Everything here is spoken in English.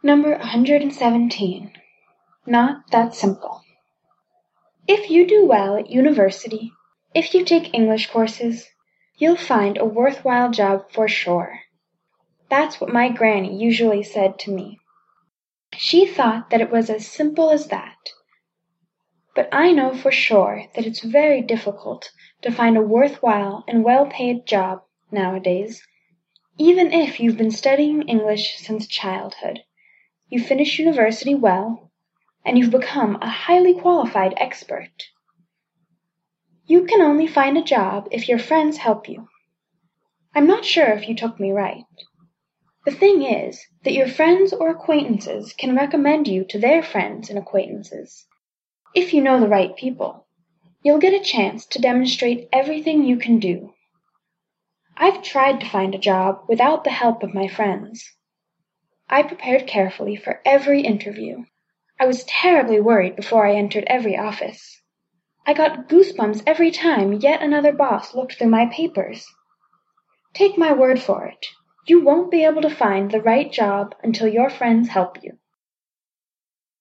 Number 117. Not that simple. If you do well at university, if you take English courses, you'll find a worth while job for sure. That's what my granny usually said to me. She thought that it was as simple as that. But I know for sure that it's very difficult to find a worth while and well paid job nowadays, even if you've been studying English since childhood you finish university well, and you've become a highly qualified expert. You can only find a job if your friends help you. I'm not sure if you took me right. The thing is that your friends or acquaintances can recommend you to their friends and acquaintances. If you know the right people, you'll get a chance to demonstrate everything you can do. I've tried to find a job without the help of my friends. I prepared carefully for every interview. I was terribly worried before I entered every office. I got goosebumps every time yet another boss looked through my papers. Take my word for it, you won't be able to find the right job until your friends help you.